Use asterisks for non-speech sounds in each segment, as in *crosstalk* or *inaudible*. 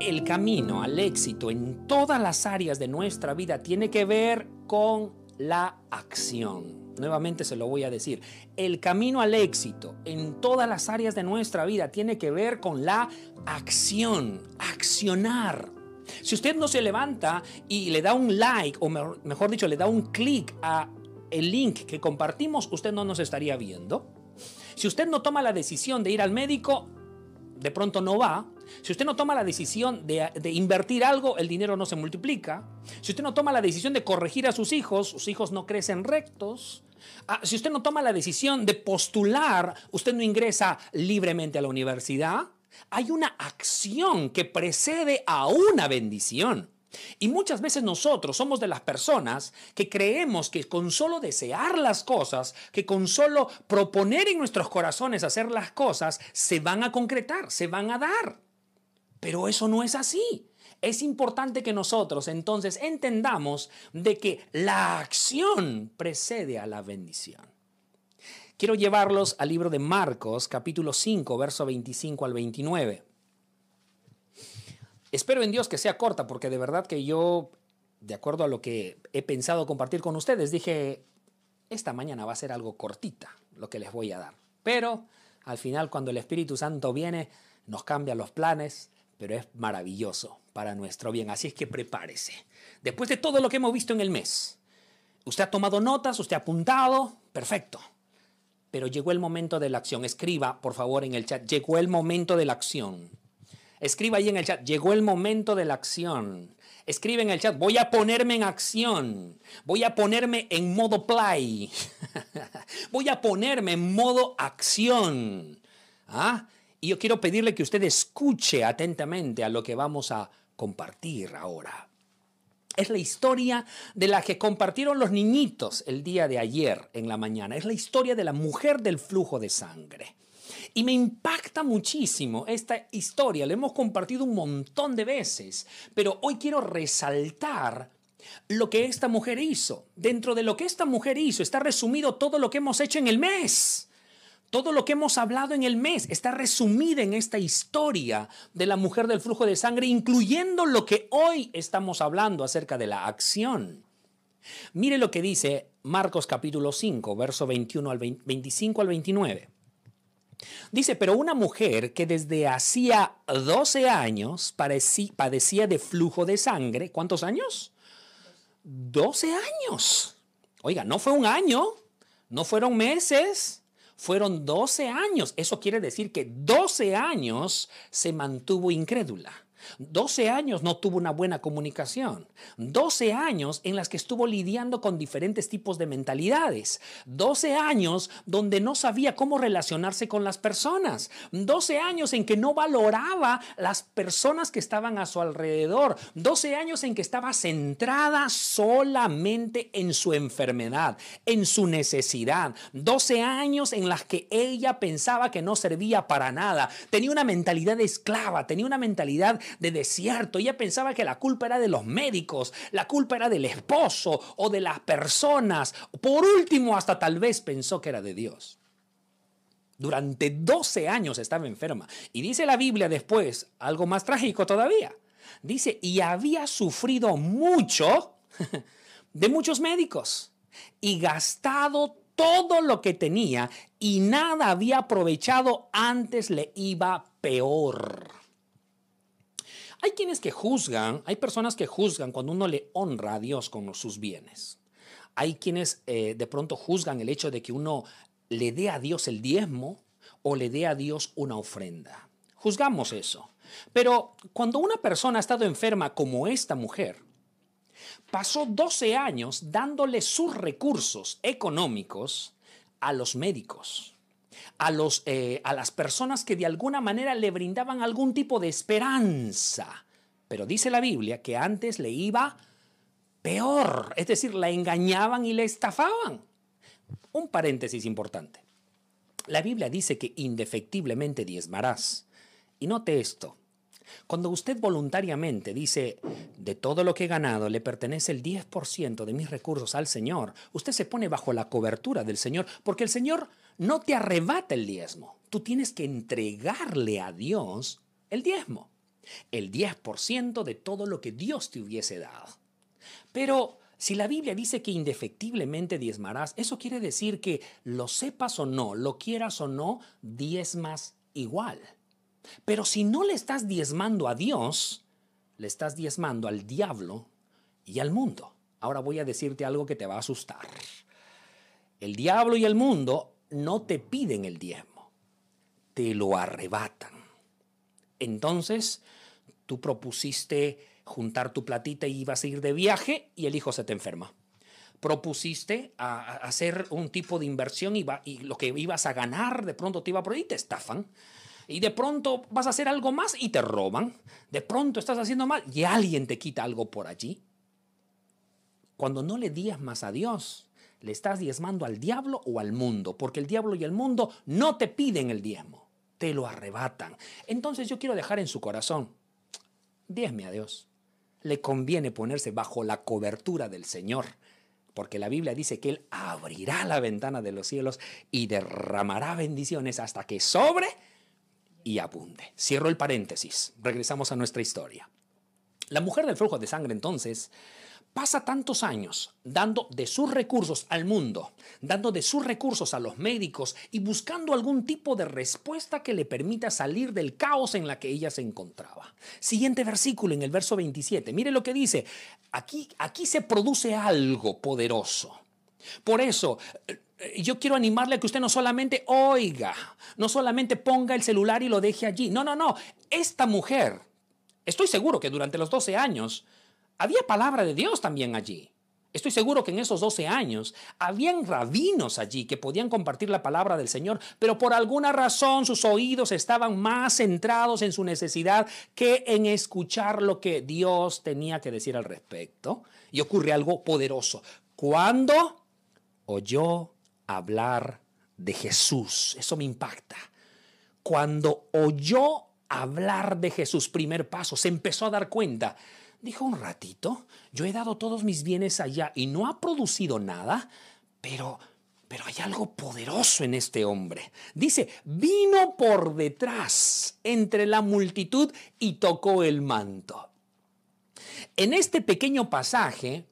El camino al éxito en todas las áreas de nuestra vida tiene que ver con la acción. Nuevamente se lo voy a decir. El camino al éxito en todas las áreas de nuestra vida tiene que ver con la acción, accionar. Si usted no se levanta y le da un like, o mejor dicho, le da un clic a el link que compartimos, usted no nos estaría viendo. Si usted no toma la decisión de ir al médico, de pronto no va. Si usted no toma la decisión de, invertir algo, el dinero no se multiplica. Si usted no toma la decisión de corregir a sus hijos, sus hijos no crecen rectos. Ah, si usted no toma la decisión de postular, usted no ingresa libremente a la universidad. Hay una acción que precede a una bendición. Y muchas veces nosotros somos de las personas que creemos que con solo desear las cosas, que con solo proponer en nuestros corazones hacer las cosas, se van a concretar, se van a dar. Pero eso no es así. Es importante que nosotros entonces entendamos de que la acción precede a la bendición. Quiero llevarlos al libro de Marcos, capítulo 5, verso 25 al 29. Espero en Dios que sea corta, porque de verdad que yo, de acuerdo a lo que he pensado compartir con ustedes, dije, esta mañana va a ser algo cortita lo que les voy a dar. Pero al final, cuando el Espíritu Santo viene, nos cambia los planes, pero es maravilloso para nuestro bien. Así es que prepárese. Después de todo lo que hemos visto en el mes, usted ha tomado notas, usted ha apuntado, perfecto. Pero llegó el momento de la acción. Escriba, por favor, en el chat, llegó el momento de la acción. Escriba ahí en el chat, llegó el momento de la acción. Escribe en el chat, voy a ponerme en acción. Voy a ponerme en modo play. *laughs* voy a ponerme en modo acción. ¿Ah? Y yo quiero pedirle que usted escuche atentamente a lo que vamos a compartir ahora. Es la historia de la que compartieron los niñitos el día de ayer en la mañana. Es la historia de la mujer del flujo de sangre. Y me impacta muchísimo esta historia, la hemos compartido un montón de veces, pero hoy quiero resaltar lo que esta mujer hizo. Dentro de lo que esta mujer hizo está resumido todo lo que hemos hecho en el mes. Todo lo que hemos hablado en el mes está resumido en esta historia de la mujer del flujo de sangre, incluyendo lo que hoy estamos hablando acerca de la acción. Mire lo que dice Marcos capítulo 5, verso 21 al 25 al 29. Dice, pero una mujer que desde hacía 12 años padecía de flujo de sangre, ¿cuántos años? 12 años. Oiga, no fue un año, no fueron meses, fueron 12 años. Eso quiere decir que 12 años se mantuvo incrédula. 12 años no tuvo una buena comunicación. 12 años en las que estuvo lidiando con diferentes tipos de mentalidades. 12 años donde no sabía cómo relacionarse con las personas. 12 años en que no valoraba las personas que estaban a su alrededor. 12 años en que estaba centrada solamente en su enfermedad, en su necesidad. 12 años en las que ella pensaba que no servía para nada. Tenía una mentalidad de esclava, tenía una mentalidad de desierto. Ella pensaba que la culpa era de los médicos, la culpa era del esposo o de las personas. Por último, hasta tal vez pensó que era de Dios. Durante 12 años estaba enferma. Y dice la Biblia después, algo más trágico todavía. Dice, y había sufrido mucho *laughs* de muchos médicos y gastado todo lo que tenía y nada había aprovechado, antes le iba peor. Hay quienes que juzgan, hay personas que juzgan cuando uno le honra a Dios con sus bienes. Hay quienes eh, de pronto juzgan el hecho de que uno le dé a Dios el diezmo o le dé a Dios una ofrenda. Juzgamos eso. Pero cuando una persona ha estado enferma como esta mujer, pasó 12 años dándole sus recursos económicos a los médicos, a, los, eh, a las personas que de alguna manera le brindaban algún tipo de esperanza. Pero dice la Biblia que antes le iba peor, es decir, la engañaban y le estafaban. Un paréntesis importante. La Biblia dice que indefectiblemente diezmarás. Y note esto. Cuando usted voluntariamente dice, de todo lo que he ganado le pertenece el 10% de mis recursos al Señor, usted se pone bajo la cobertura del Señor, porque el Señor no te arrebata el diezmo. Tú tienes que entregarle a Dios el diezmo, el 10% de todo lo que Dios te hubiese dado. Pero si la Biblia dice que indefectiblemente diezmarás, eso quiere decir que lo sepas o no, lo quieras o no, diezmas igual. Pero si no le estás diezmando a Dios, le estás diezmando al diablo y al mundo. Ahora voy a decirte algo que te va a asustar. El diablo y el mundo no te piden el diezmo, te lo arrebatan. Entonces, tú propusiste juntar tu platita y ibas a ir de viaje y el hijo se te enferma. Propusiste a, hacer un tipo de inversión y, lo que ibas a ganar de pronto te iba por ahí y te estafan. Y de pronto vas a hacer algo más y te roban. De pronto estás haciendo mal y alguien te quita algo por allí. Cuando no le diezmas a Dios, le estás diezmando al diablo o al mundo, porque el diablo y el mundo no te piden el diezmo, te lo arrebatan. Entonces yo quiero dejar en su corazón, diezme a Dios. Le conviene ponerse bajo la cobertura del Señor, porque la Biblia dice que Él abrirá la ventana de los cielos y derramará bendiciones hasta que sobre y abunde. Cierro el paréntesis, regresamos a nuestra historia. La mujer del flujo de sangre entonces pasa tantos años dando de sus recursos al mundo, dando de sus recursos a los médicos y buscando algún tipo de respuesta que le permita salir del caos en la que ella se encontraba. Siguiente versículo en el verso 27. Mire lo que dice. Aquí, aquí se produce algo poderoso. Por eso, eh, yo quiero animarle a que usted no solamente oiga, no solamente ponga el celular y lo deje allí. No, no, no. Esta mujer, estoy seguro que durante los 12 años había palabra de Dios también allí. Estoy seguro que en esos 12 años habían rabinos allí que podían compartir la palabra del Señor, pero por alguna razón sus oídos estaban más centrados en su necesidad que en escuchar lo que Dios tenía que decir al respecto. Y ocurre algo poderoso. Cuando oyó hablar de Jesús. Eso me impacta. Cuando oyó hablar de Jesús, primer paso, se empezó a dar cuenta. Dijo un ratito, yo he dado todos mis bienes allá y no ha producido nada, pero pero hay algo poderoso en este hombre. Dice, vino por detrás entre la multitud y tocó el manto. En este pequeño pasaje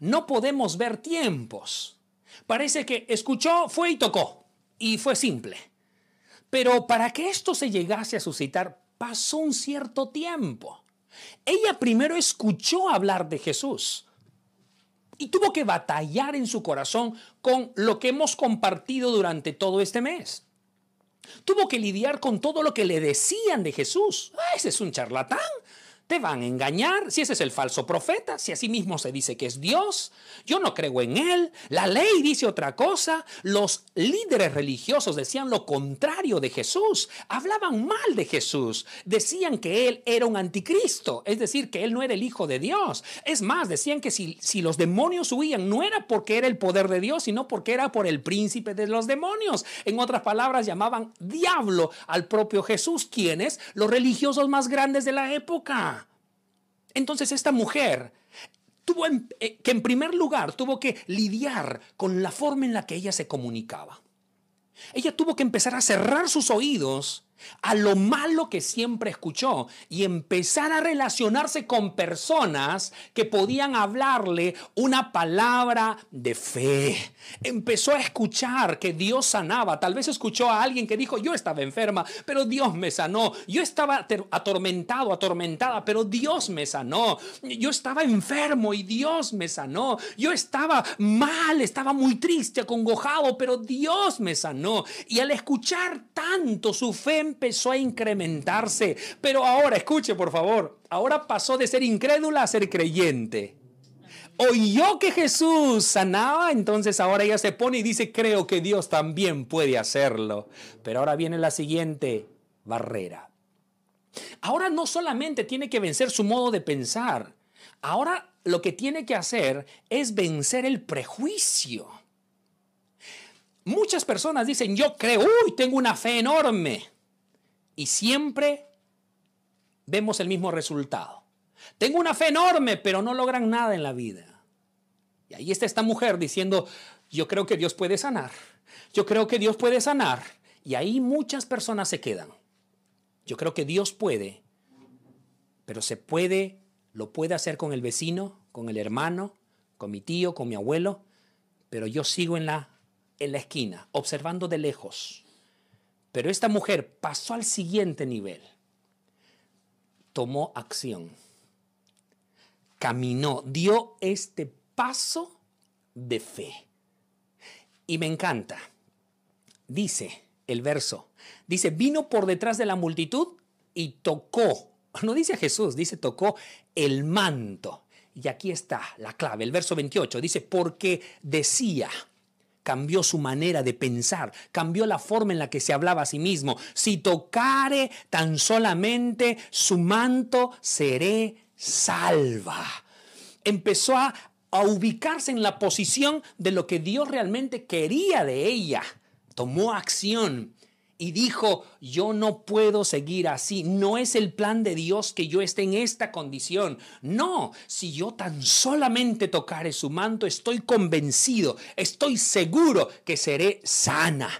no podemos ver tiempos. Parece que escuchó, fue y tocó. Y fue simple. Pero para que esto se llegase a suscitar, pasó un cierto tiempo. Ella primero escuchó hablar de Jesús y tuvo que batallar en su corazón con lo que hemos compartido durante todo este mes. Tuvo que lidiar con todo lo que le decían de Jesús. Ah, ese es un charlatán. Te van a engañar si ese es el falso profeta, si así mismo se dice que es Dios. Yo no creo en él. La ley dice otra cosa. Los líderes religiosos decían lo contrario de Jesús. Hablaban mal de Jesús. Decían que él era un anticristo, es decir, que él no era el hijo de Dios. Es más, decían que si, si los demonios huían no era porque era el poder de Dios, sino porque era por el príncipe de los demonios. En otras palabras, llamaban diablo al propio Jesús, quienes los religiosos más grandes de la época. Entonces esta mujer tuvo eh, que en primer lugar tuvo que lidiar con la forma en la que ella se comunicaba. Ella tuvo que empezar a cerrar sus oídos a lo malo que siempre escuchó y empezar a relacionarse con personas que podían hablarle una palabra de fe. Empezó a escuchar que Dios sanaba. Tal vez escuchó a alguien que dijo, yo estaba enferma, pero Dios me sanó. Yo estaba atormentado, atormentada, pero Dios me sanó. Yo estaba enfermo y Dios me sanó. Yo estaba mal, estaba muy triste, acongojado, pero Dios me sanó. Y al escuchar tanto su fe, empezó a incrementarse. Pero ahora, escuche por favor, ahora pasó de ser incrédula a ser creyente. Oyó que Jesús sanaba, entonces ahora ella se pone y dice, creo que Dios también puede hacerlo. Pero ahora viene la siguiente barrera. Ahora no solamente tiene que vencer su modo de pensar, ahora lo que tiene que hacer es vencer el prejuicio. Muchas personas dicen, yo creo, uy, tengo una fe enorme. Y siempre vemos el mismo resultado. Tengo una fe enorme, pero no logran nada en la vida. Y ahí está esta mujer diciendo, yo creo que Dios puede sanar. Yo creo que Dios puede sanar. Y ahí muchas personas se quedan. Yo creo que Dios puede, pero se puede, lo puede hacer con el vecino, con el hermano, con mi tío, con mi abuelo, pero yo sigo en la, en la esquina, observando de lejos. Pero esta mujer pasó al siguiente nivel. Tomó acción. Caminó, dio este paso de fe. Y me encanta. Dice el verso, dice, vino por detrás de la multitud y tocó. No dice Jesús, dice tocó el manto. Y aquí está la clave, el verso 28. Dice, porque decía, cambió su manera de pensar, cambió la forma en la que se hablaba a sí mismo. Si tocare tan solamente su manto, seré salva. Empezó a, a ubicarse en la posición de lo que Dios realmente quería de ella. Tomó acción y dijo, yo no puedo seguir así, no es el plan de Dios que yo esté en esta condición. No, si yo tan solamente tocare su manto, estoy convencido, estoy seguro que seré sana.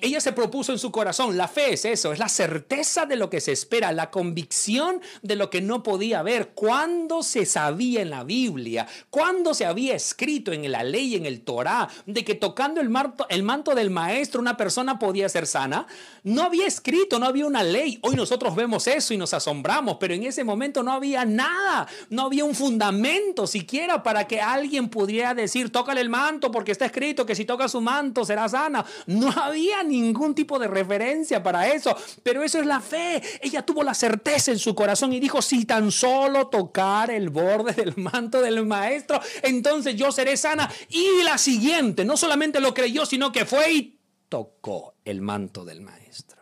Ella se propuso en su corazón, la fe es eso, es la certeza de lo que se espera, la convicción de lo que no podía ver. Cuando se sabía en la Biblia, cuando se había escrito en la ley, en el Torá, de que tocando el el manto del maestro una persona podía ser sana, no había escrito, no había una ley. Hoy nosotros vemos eso y nos asombramos, pero en ese momento no había nada, no había un fundamento siquiera para que alguien pudiera decir, tócale el manto porque está escrito que si toca su manto será sana. No había ningún tipo de referencia para eso, pero eso es la fe. Ella tuvo la certeza en su corazón y dijo, si tan solo tocar el borde del manto del maestro, entonces yo seré sana. Y la siguiente, no solamente lo creyó, sino que fue y tocó el manto del maestro.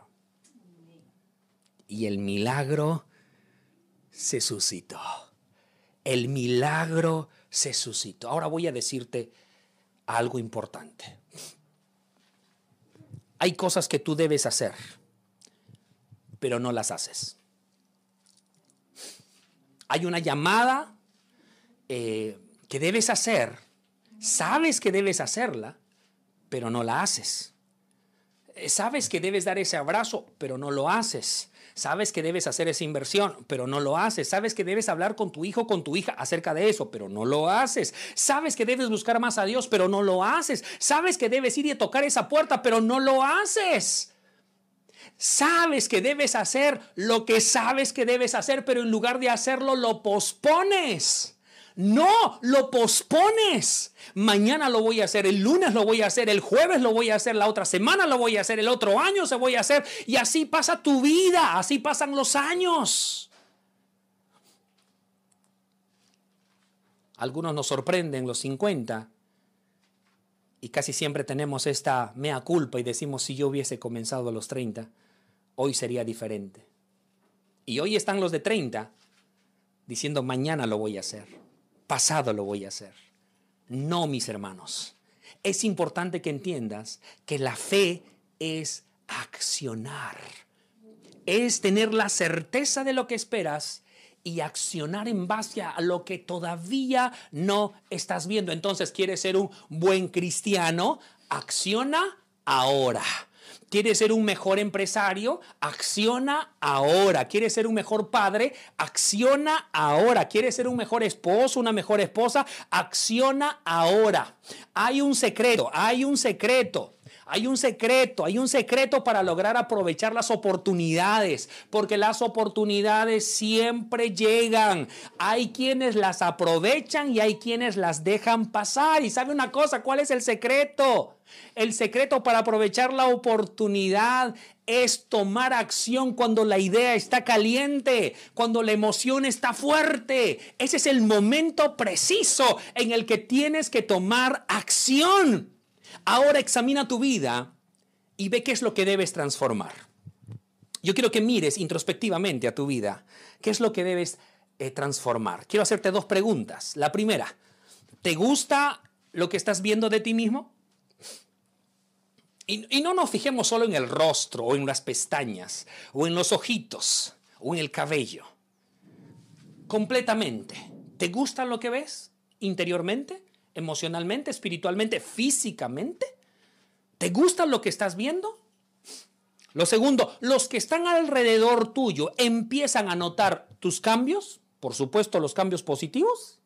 Y el milagro se suscitó. El milagro se suscitó. Ahora voy a decirte algo importante. Hay cosas que tú debes hacer, pero no las haces. Hay una llamada eh, que debes hacer, sabes que debes hacerla, pero no la haces. Eh, sabes que debes dar ese abrazo, pero no lo haces. Sabes que debes hacer esa inversión, pero no lo haces. Sabes que debes hablar con tu hijo, con tu hija acerca de eso, pero no lo haces. Sabes que debes buscar más a Dios, pero no lo haces. Sabes que debes ir y tocar esa puerta, pero no lo haces. Sabes que debes hacer lo que sabes que debes hacer, pero en lugar de hacerlo lo pospones. No, lo pospones. Mañana lo voy a hacer, el lunes lo voy a hacer, el jueves lo voy a hacer, la otra semana lo voy a hacer, el otro año se voy a hacer. Y así pasa tu vida, así pasan los años. Algunos nos sorprenden los 50 y casi siempre tenemos esta mea culpa y decimos si yo hubiese comenzado a los 30, hoy sería diferente. Y hoy están los de 30 diciendo mañana lo voy a hacer pasado lo voy a hacer. No, mis hermanos. Es importante que entiendas que la fe es accionar. Es tener la certeza de lo que esperas y accionar en base a lo que todavía no estás viendo. Entonces, ¿quieres ser un buen cristiano? Acciona ahora. ¿Quieres ser un mejor empresario? Acciona ahora. ¿Quieres ser un mejor padre? Acciona ahora. ¿Quieres ser un mejor esposo, una mejor esposa? Acciona ahora. Hay un secreto, hay un secreto. Hay un secreto, hay un secreto para lograr aprovechar las oportunidades, porque las oportunidades siempre llegan. Hay quienes las aprovechan y hay quienes las dejan pasar. Y sabe una cosa, ¿cuál es el secreto? El secreto para aprovechar la oportunidad es tomar acción cuando la idea está caliente, cuando la emoción está fuerte. Ese es el momento preciso en el que tienes que tomar acción. Ahora examina tu vida y ve qué es lo que debes transformar. Yo quiero que mires introspectivamente a tu vida. ¿Qué es lo que debes eh, transformar? Quiero hacerte dos preguntas. La primera, ¿te gusta lo que estás viendo de ti mismo? Y, y no nos fijemos solo en el rostro o en las pestañas o en los ojitos o en el cabello. completamente. ¿Te gusta lo que ves interiormente, emocionalmente, espiritualmente, físicamente? ¿Te gusta lo que estás viendo? Lo segundo, los que están alrededor tuyo empiezan a notar tus cambios, por supuesto los cambios positivos,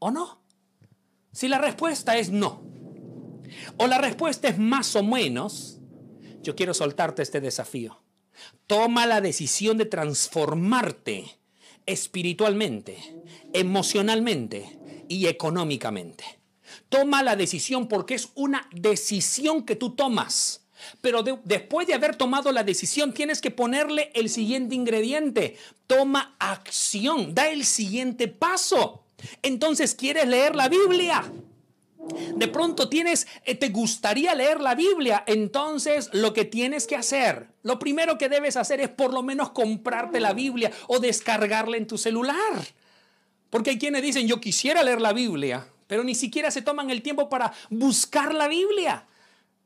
o no. Si la respuesta es no, o la respuesta es más o menos, yo quiero soltarte este desafío. Toma la decisión de transformarte espiritualmente, emocionalmente y económicamente. Toma la decisión porque es una decisión que tú tomas. Pero después de haber tomado la decisión, tienes que ponerle el siguiente ingrediente. Toma acción, da el siguiente paso. Entonces, ¿quieres leer la Biblia? De pronto tienes, eh, te gustaría leer la Biblia, entonces lo que tienes que hacer, lo primero que debes hacer es por lo menos comprarte la Biblia o descargarla en tu celular. Porque hay quienes dicen, yo quisiera leer la Biblia, pero ni siquiera se toman el tiempo para buscar la Biblia.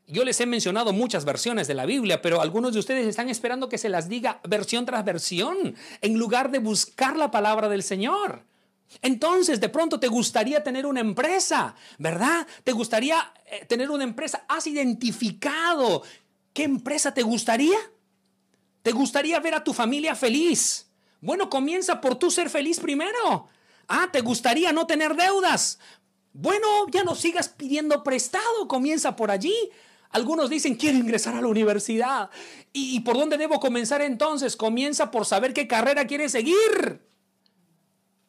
Yo les he mencionado muchas versiones de la Biblia, pero algunos de ustedes están esperando que se las diga versión tras versión, en lugar de buscar la palabra del Señor. Entonces, de pronto te gustaría tener una empresa, ¿verdad? Te gustaría eh, tener una empresa. ¿Has identificado qué empresa te gustaría? ¿Te gustaría ver a tu familia feliz? Bueno, comienza por tú ser feliz primero. Ah, ¿te gustaría no tener deudas? Bueno, ya no sigas pidiendo prestado, comienza por allí. Algunos dicen, quiero ingresar a la universidad. ¿Y por dónde debo comenzar entonces? Comienza por saber qué carrera quieres seguir.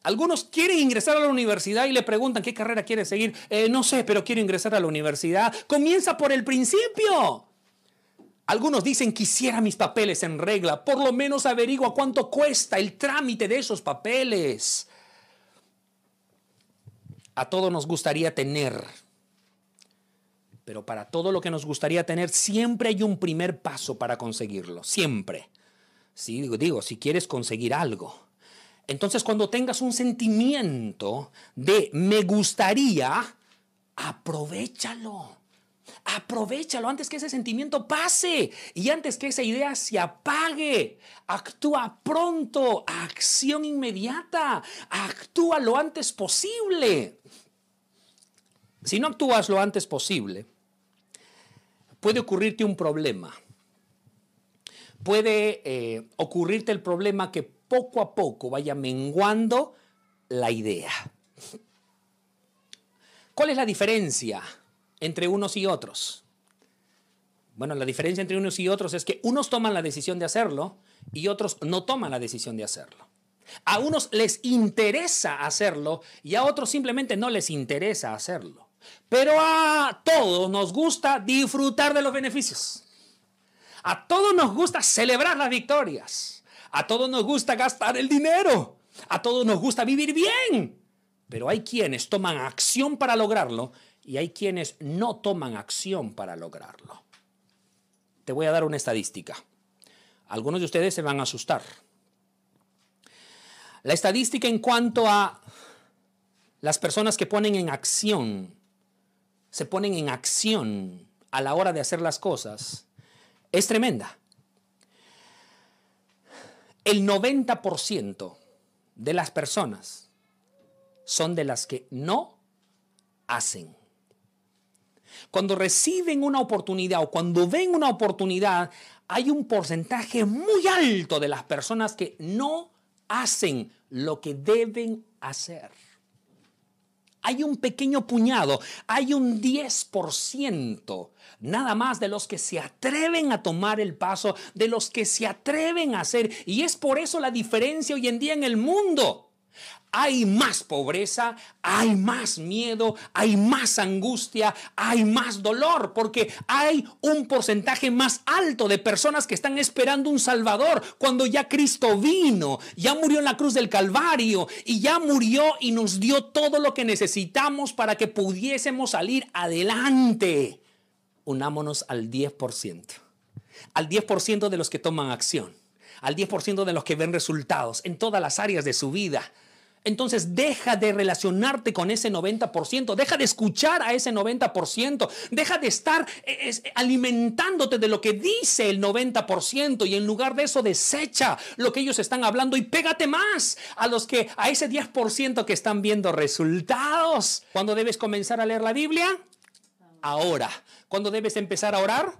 Algunos quieren ingresar a la universidad y le preguntan qué carrera quiere seguir. Eh, no sé, pero quiero ingresar a la universidad. Comienza por el principio. Algunos dicen quisiera mis papeles en regla. Por lo menos averigua cuánto cuesta el trámite de esos papeles. A todos nos gustaría tener. Pero para todo lo que nos gustaría tener, siempre hay un primer paso para conseguirlo. Siempre. Sí, digo, digo si quieres conseguir algo entonces cuando tengas un sentimiento de me gustaría, aprovechalo. Aprovechalo antes que ese sentimiento pase y antes que esa idea se apague. Actúa pronto, acción inmediata. Actúa lo antes posible. Si no actúas lo antes posible, puede ocurrirte un problema. Puede eh, ocurrirte el problema que poco a poco vaya menguando la idea. ¿Cuál es la diferencia entre unos y otros? Bueno, la diferencia entre unos y otros es que unos toman la decisión de hacerlo y otros no toman la decisión de hacerlo. A unos les interesa hacerlo y a otros simplemente no les interesa hacerlo. Pero a todos nos gusta disfrutar de los beneficios. A todos nos gusta celebrar las victorias. A todos nos gusta gastar el dinero. A todos nos gusta vivir bien. Pero hay quienes toman acción para lograrlo y hay quienes no toman acción para lograrlo. Te voy a dar una estadística. Algunos de ustedes se van a asustar. La estadística en cuanto a las personas que ponen en acción, se ponen en acción a la hora de hacer las cosas, es tremenda el 90% de las personas son de las que no hacen. Cuando reciben una oportunidad o cuando ven una oportunidad, hay un porcentaje muy alto de las personas que no hacen lo que deben hacer. Hay un pequeño puñado, hay un 10% nada más de los que se atreven a tomar el paso, de los que se atreven a hacer. Y es por eso la diferencia hoy en día en el mundo. Hay más pobreza, hay más miedo, hay más angustia, hay más dolor, porque hay un porcentaje más alto de personas que están esperando un Salvador cuando ya Cristo vino, ya murió en la cruz del Calvario y ya murió y nos dio todo lo que necesitamos para que pudiésemos salir adelante unámonos al 10%. Al 10% de los que toman acción. Al 10% de los que ven resultados en todas las áreas de su vida. Entonces deja de relacionarte con ese 90%, deja de escuchar a ese 90%, deja de estar eh, alimentándote de lo que dice el 90% y en lugar de eso desecha lo que ellos están hablando y pégate más a los que a ese 10% que están viendo resultados. ¿Cuándo debes comenzar a leer la Biblia? Ahora. ¿Cuándo debes empezar a orar?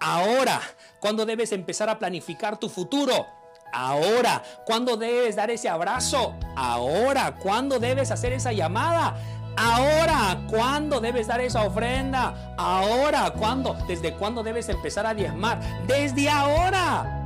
Ahora. ¿Cuándo debes empezar a planificar tu futuro? Ahora. ¿Cuándo debes dar ese abrazo? Ahora. ¿Cuándo debes hacer esa llamada? Ahora, ¿cuándo debes dar esa ofrenda? Ahora, ¿cuándo? ¿Desde cuándo debes empezar a diezmar? Desde ahora.